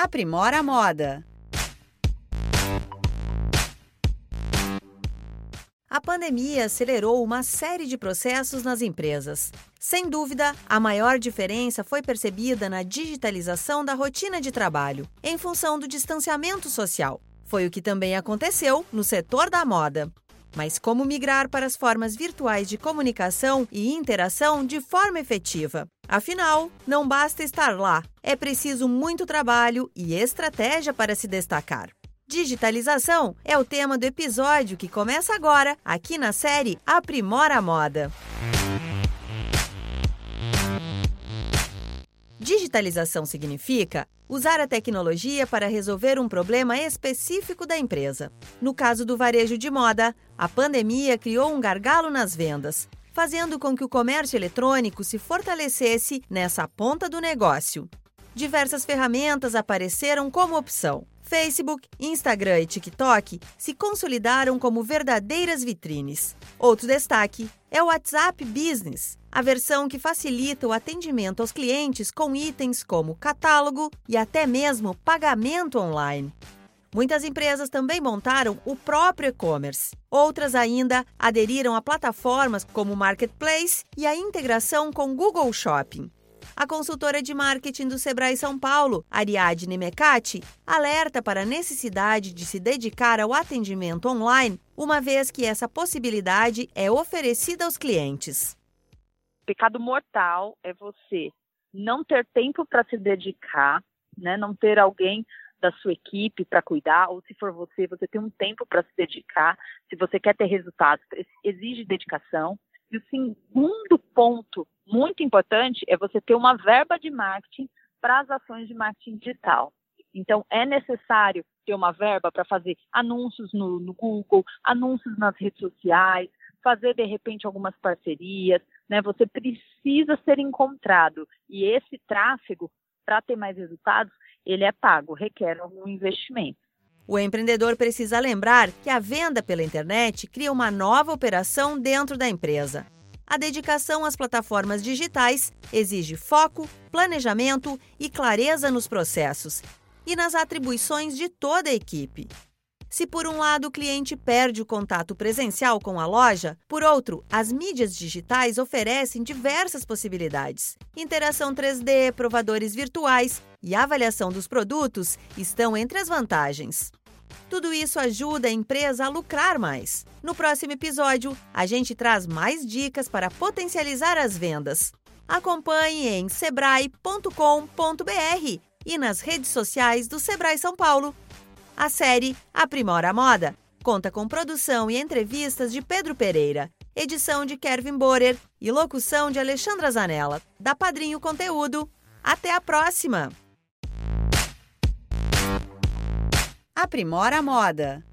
Aprimora a moda. A pandemia acelerou uma série de processos nas empresas. Sem dúvida, a maior diferença foi percebida na digitalização da rotina de trabalho, em função do distanciamento social. Foi o que também aconteceu no setor da moda. Mas como migrar para as formas virtuais de comunicação e interação de forma efetiva? Afinal, não basta estar lá, é preciso muito trabalho e estratégia para se destacar. Digitalização é o tema do episódio que começa agora, aqui na série Aprimora a Moda. Digitalização significa usar a tecnologia para resolver um problema específico da empresa. No caso do varejo de moda, a pandemia criou um gargalo nas vendas, fazendo com que o comércio eletrônico se fortalecesse nessa ponta do negócio. Diversas ferramentas apareceram como opção. Facebook, Instagram e TikTok se consolidaram como verdadeiras vitrines. Outro destaque é o WhatsApp Business, a versão que facilita o atendimento aos clientes com itens como catálogo e até mesmo pagamento online. Muitas empresas também montaram o próprio e-commerce. Outras ainda aderiram a plataformas como o Marketplace e a integração com Google Shopping. A consultora de marketing do Sebrae São Paulo, Ariadne Mecati, alerta para a necessidade de se dedicar ao atendimento online, uma vez que essa possibilidade é oferecida aos clientes. Pecado mortal é você não ter tempo para se dedicar, né? não ter alguém da sua equipe para cuidar, ou se for você, você tem um tempo para se dedicar. Se você quer ter resultados, exige dedicação. E o segundo ponto muito importante é você ter uma verba de marketing para as ações de marketing digital. Então, é necessário ter uma verba para fazer anúncios no, no, Google, anúncios nas redes sociais, fazer, de repente, algumas parcerias. Né? Você precisa ser encontrado. E esse tráfego, para ter mais resultados, ele é pago, requer algum investimento. O empreendedor precisa lembrar que a venda pela internet cria uma nova operação dentro da empresa. A dedicação às plataformas digitais exige foco, planejamento e clareza nos processos e nas atribuições de toda a equipe. Se por um lado o cliente perde o contato presencial com a loja, por outro, as mídias digitais oferecem diversas possibilidades. Interação 3D, provadores virtuais e avaliação dos produtos estão entre as vantagens. Tudo isso ajuda a empresa a lucrar mais. No próximo episódio, a gente traz mais dicas para potencializar as vendas. Acompanhe em sebrae.com.br e nas redes sociais do Sebrae São Paulo. A série Aprimora a Moda conta com produção e entrevistas de Pedro Pereira, edição de Kevin Borer e locução de Alexandra Zanella, da Padrinho Conteúdo. Até a próxima! Aprimora a Moda